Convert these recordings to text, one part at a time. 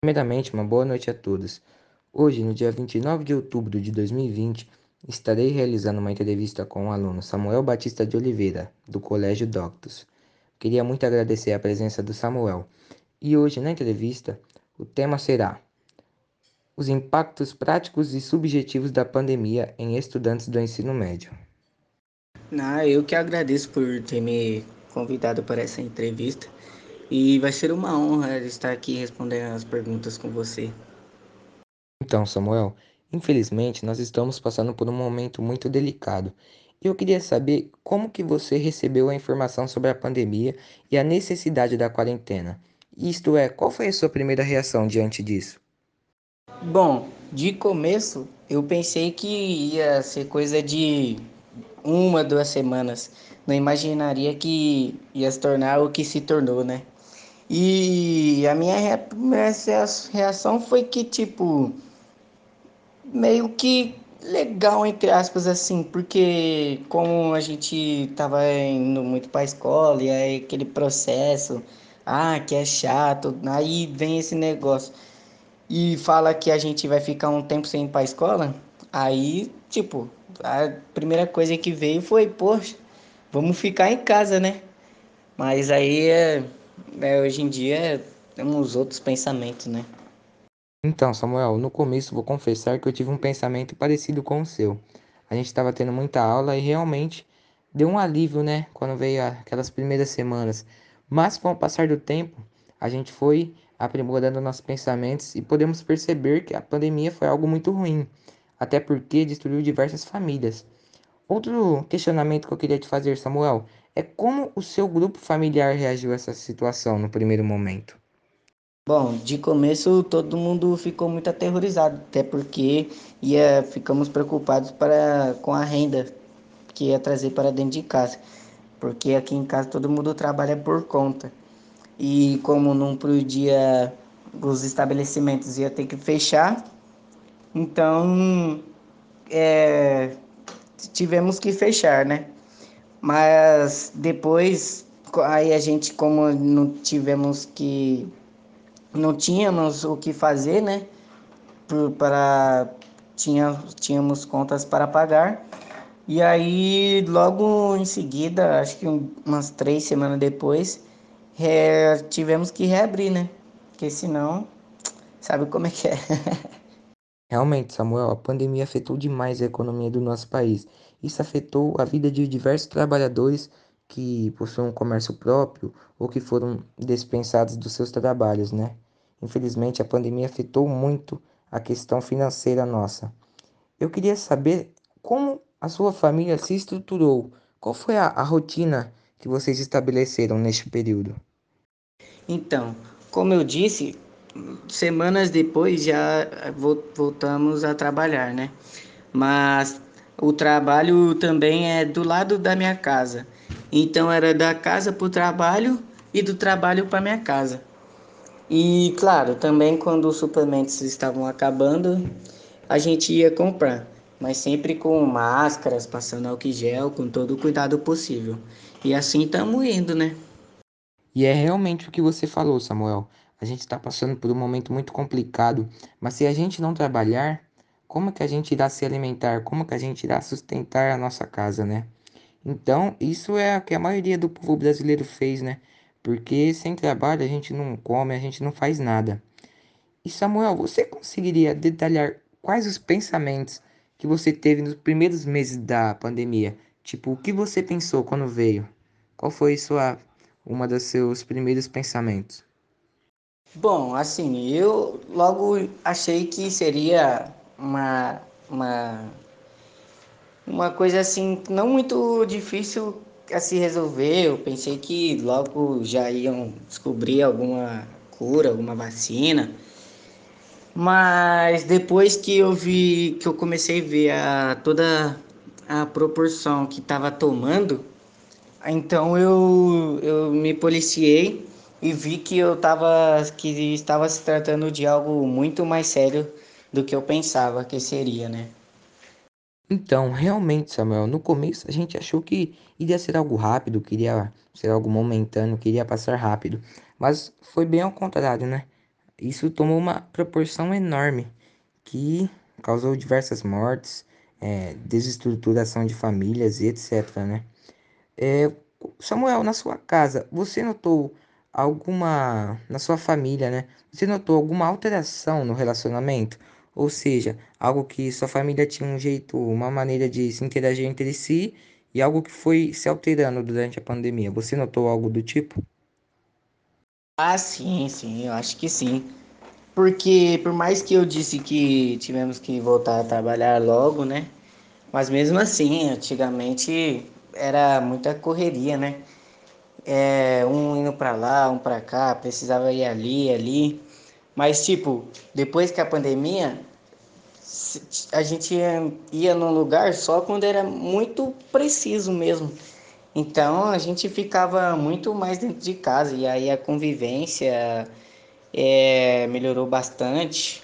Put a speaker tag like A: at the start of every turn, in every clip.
A: Primeiramente, uma boa noite a todos. Hoje, no dia 29 de outubro de 2020, estarei realizando uma entrevista com o aluno Samuel Batista de Oliveira, do Colégio Doctus. Queria muito agradecer a presença do Samuel. E hoje, na entrevista, o tema será os impactos práticos e subjetivos da pandemia em estudantes do ensino médio.
B: Ah, eu que agradeço por ter me convidado para essa entrevista e vai ser uma honra estar aqui respondendo as perguntas com você.
A: Então, Samuel, infelizmente nós estamos passando por um momento muito delicado. Eu queria saber como que você recebeu a informação sobre a pandemia e a necessidade da quarentena. Isto é, qual foi a sua primeira reação diante disso?
B: Bom, de começo eu pensei que ia ser coisa de uma, duas semanas. Não imaginaria que ia se tornar o que se tornou, né? E a minha reação foi que, tipo, meio que legal, entre aspas, assim, porque como a gente tava indo muito pra escola e aí aquele processo, ah, que é chato, aí vem esse negócio e fala que a gente vai ficar um tempo sem ir pra escola, aí, tipo, a primeira coisa que veio foi, poxa, vamos ficar em casa, né? Mas aí é é, hoje em dia temos outros pensamentos, né?
A: Então, Samuel, no começo vou confessar que eu tive um pensamento parecido com o seu. A gente estava tendo muita aula e realmente deu um alívio, né, quando veio aquelas primeiras semanas. Mas com o passar do tempo, a gente foi aprimorando nossos pensamentos e podemos perceber que a pandemia foi algo muito ruim, até porque destruiu diversas famílias. Outro questionamento que eu queria te fazer, Samuel, é como o seu grupo familiar reagiu a essa situação no primeiro momento?
B: Bom, de começo todo mundo ficou muito aterrorizado, até porque ia, ficamos preocupados para, com a renda que ia trazer para dentro de casa, porque aqui em casa todo mundo trabalha por conta. E como não podia, os estabelecimentos ia ter que fechar, então é, tivemos que fechar, né? Mas depois, aí a gente, como não tivemos que. Não tínhamos o que fazer, né? Para, tinha, tínhamos contas para pagar. E aí, logo em seguida, acho que umas três semanas depois, tivemos que reabrir, né? Porque senão, sabe como é que é.
A: Realmente, Samuel, a pandemia afetou demais a economia do nosso país. Isso afetou a vida de diversos trabalhadores que possuem um comércio próprio ou que foram dispensados dos seus trabalhos, né? Infelizmente, a pandemia afetou muito a questão financeira nossa. Eu queria saber como a sua família se estruturou. Qual foi a, a rotina que vocês estabeleceram neste período?
B: Então, como eu disse, semanas depois já voltamos a trabalhar, né? Mas o trabalho também é do lado da minha casa. Então era da casa para o trabalho e do trabalho para minha casa. E claro, também quando os suplementos estavam acabando, a gente ia comprar, mas sempre com máscaras, passando álcool gel, com todo o cuidado possível. E assim estamos indo, né?
A: E é realmente o que você falou, Samuel. A gente está passando por um momento muito complicado, mas se a gente não trabalhar, como que a gente irá se alimentar? Como que a gente irá sustentar a nossa casa, né? Então, isso é o que a maioria do povo brasileiro fez, né? Porque sem trabalho a gente não come, a gente não faz nada. E Samuel, você conseguiria detalhar quais os pensamentos que você teve nos primeiros meses da pandemia? Tipo, o que você pensou quando veio? Qual foi sua uma dos seus primeiros pensamentos?
B: Bom, assim, eu logo achei que seria uma, uma, uma coisa assim, não muito difícil a se resolver. Eu pensei que logo já iam descobrir alguma cura, alguma vacina. Mas depois que eu vi, que eu comecei a ver a, toda a proporção que estava tomando, então eu, eu me policiei e vi que eu tava que estava se tratando de algo muito mais sério do que eu pensava que seria, né?
A: Então, realmente, Samuel, no começo a gente achou que iria ser algo rápido, queria ser algo momentâneo, queria passar rápido, mas foi bem ao contrário, né? Isso tomou uma proporção enorme que causou diversas mortes, é, desestruturação de famílias e etc, né? É, Samuel, na sua casa, você notou alguma, na sua família, né? Você notou alguma alteração no relacionamento? Ou seja, algo que sua família tinha um jeito, uma maneira de se interagir entre si e algo que foi se alterando durante a pandemia. Você notou algo do tipo?
B: Ah, sim, sim, eu acho que sim. Porque por mais que eu disse que tivemos que voltar a trabalhar logo, né? Mas mesmo assim, antigamente era muita correria, né? É, um indo pra lá, um pra cá, precisava ir ali, ali. Mas tipo, depois que a pandemia, a gente ia, ia num lugar só quando era muito preciso mesmo. Então a gente ficava muito mais dentro de casa e aí a convivência é, melhorou bastante.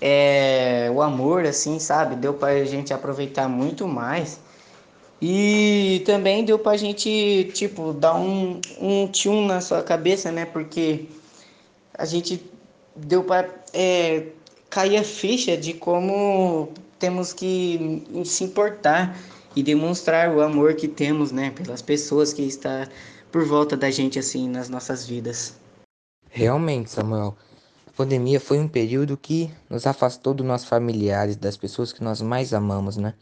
B: É, o amor, assim, sabe? Deu pra gente aproveitar muito mais. E também deu pra gente, tipo, dar um, um tchum na sua cabeça, né? Porque a gente deu pra é, cair a ficha de como temos que se importar e demonstrar o amor que temos, né? Pelas pessoas que estão por volta da gente, assim, nas nossas vidas.
A: Realmente, Samuel, a pandemia foi um período que nos afastou dos nossos familiares, das pessoas que nós mais amamos, né?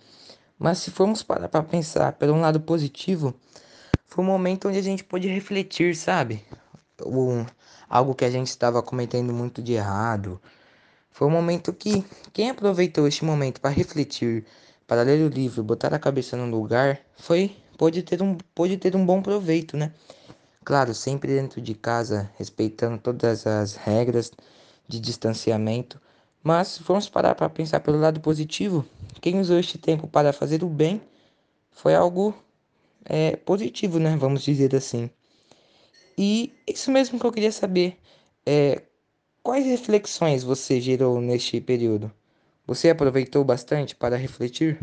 A: Mas se formos parar para pensar pelo um lado positivo, foi um momento onde a gente pôde refletir, sabe? Um, algo que a gente estava cometendo muito de errado. Foi um momento que quem aproveitou este momento para refletir, para ler o livro, botar a cabeça no lugar, foi pôde ter um pôde ter um bom proveito, né? Claro, sempre dentro de casa, respeitando todas as regras de distanciamento. Mas formos parar para pensar pelo lado positivo, quem usou este tempo para fazer o bem foi algo é, positivo, né? Vamos dizer assim. E isso mesmo que eu queria saber. É, quais reflexões você gerou neste período? Você aproveitou bastante para refletir?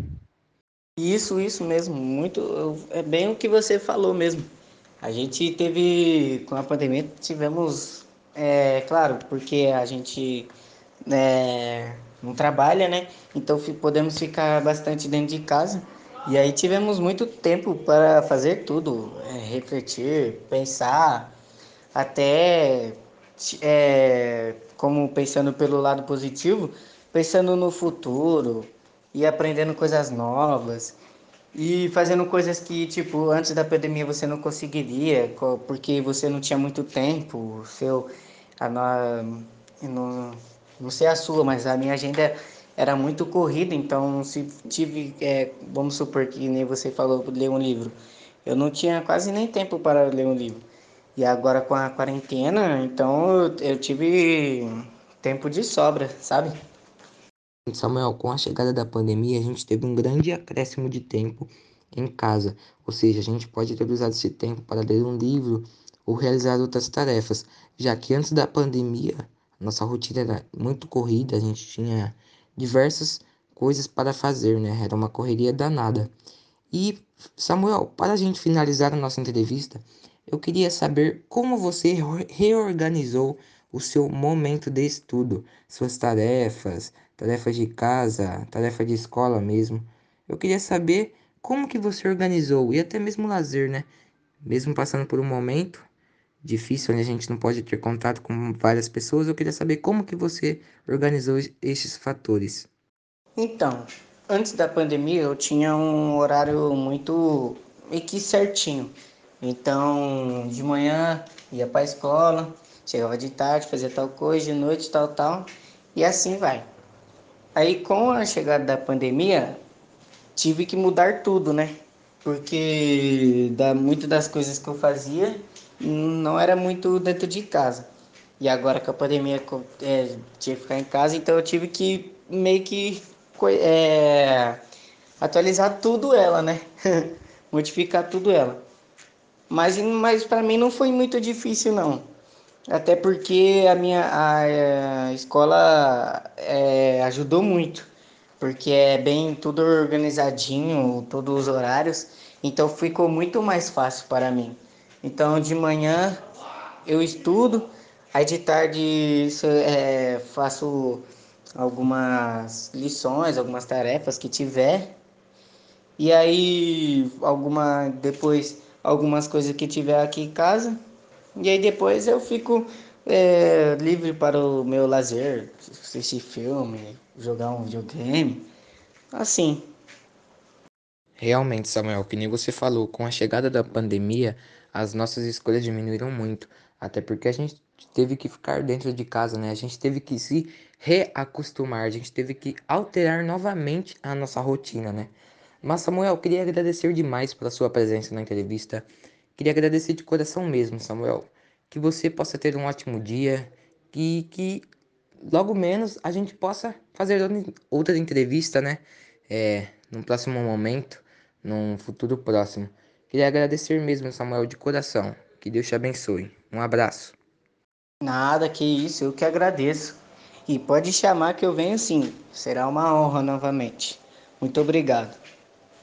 B: Isso, isso mesmo, muito, é bem o que você falou mesmo. A gente teve, com a pandemia, tivemos, é, claro, porque a gente é, não trabalha, né? Então podemos ficar bastante dentro de casa. E aí tivemos muito tempo para fazer tudo, é, refletir, pensar, até é, como pensando pelo lado positivo, pensando no futuro e aprendendo coisas novas e fazendo coisas que, tipo, antes da pandemia você não conseguiria, co- porque você não tinha muito tempo, seu, a, no- não, sei a sua, mas a minha agenda era muito corrida, então se tive, é, vamos supor que nem você falou, ler um livro, eu não tinha quase nem tempo para ler um livro. E agora com a quarentena, então eu, eu tive tempo de sobra, sabe?
A: Samuel, com a chegada da pandemia, a gente teve um grande acréscimo de tempo em casa, ou seja, a gente pode ter usado esse tempo para ler um livro ou realizar outras tarefas, já que antes da pandemia, nossa rotina era muito corrida, a gente tinha diversas coisas para fazer, né? Era uma correria danada. E, Samuel, para a gente finalizar a nossa entrevista, eu queria saber como você re- reorganizou o seu momento de estudo, suas tarefas, tarefas de casa, tarefa de escola mesmo. Eu queria saber como que você organizou e até mesmo lazer, né? Mesmo passando por um momento difícil onde a gente não pode ter contato com várias pessoas, eu queria saber como que você organizou esses fatores.
B: Então, antes da pandemia eu tinha um horário muito meio certinho. Então, de manhã ia para a escola, chegava de tarde, fazia tal coisa, de noite tal, tal, e assim vai. Aí com a chegada da pandemia, tive que mudar tudo, né? Porque da muitas das coisas que eu fazia não era muito dentro de casa. E agora com a pandemia é, tinha que ficar em casa, então eu tive que meio que é, atualizar tudo ela, né? Modificar tudo ela. Mas, mas para mim não foi muito difícil não. Até porque a minha a, a escola é, ajudou muito, porque é bem tudo organizadinho, todos os horários, então ficou muito mais fácil para mim. Então de manhã eu estudo, Aí de tarde é, faço algumas lições, algumas tarefas que tiver. E aí alguma depois algumas coisas que tiver aqui em casa. E aí depois eu fico é, livre para o meu lazer, assistir filme, jogar um videogame, assim.
A: Realmente, Samuel, que nem você falou, com a chegada da pandemia, as nossas escolhas diminuíram muito, até porque a gente teve que ficar dentro de casa, né? A gente teve que se reacostumar, a gente teve que alterar novamente a nossa rotina, né? Mas, Samuel, queria agradecer demais pela sua presença na entrevista. Queria agradecer de coração mesmo, Samuel. Que você possa ter um ótimo dia, que, que logo menos a gente possa fazer outra entrevista, né? É, num próximo momento num futuro próximo. Queria agradecer mesmo, Samuel, de coração. Que Deus te abençoe. Um abraço.
B: Nada, que isso, eu que agradeço. E pode chamar que eu venho sim, será uma honra novamente. Muito obrigado.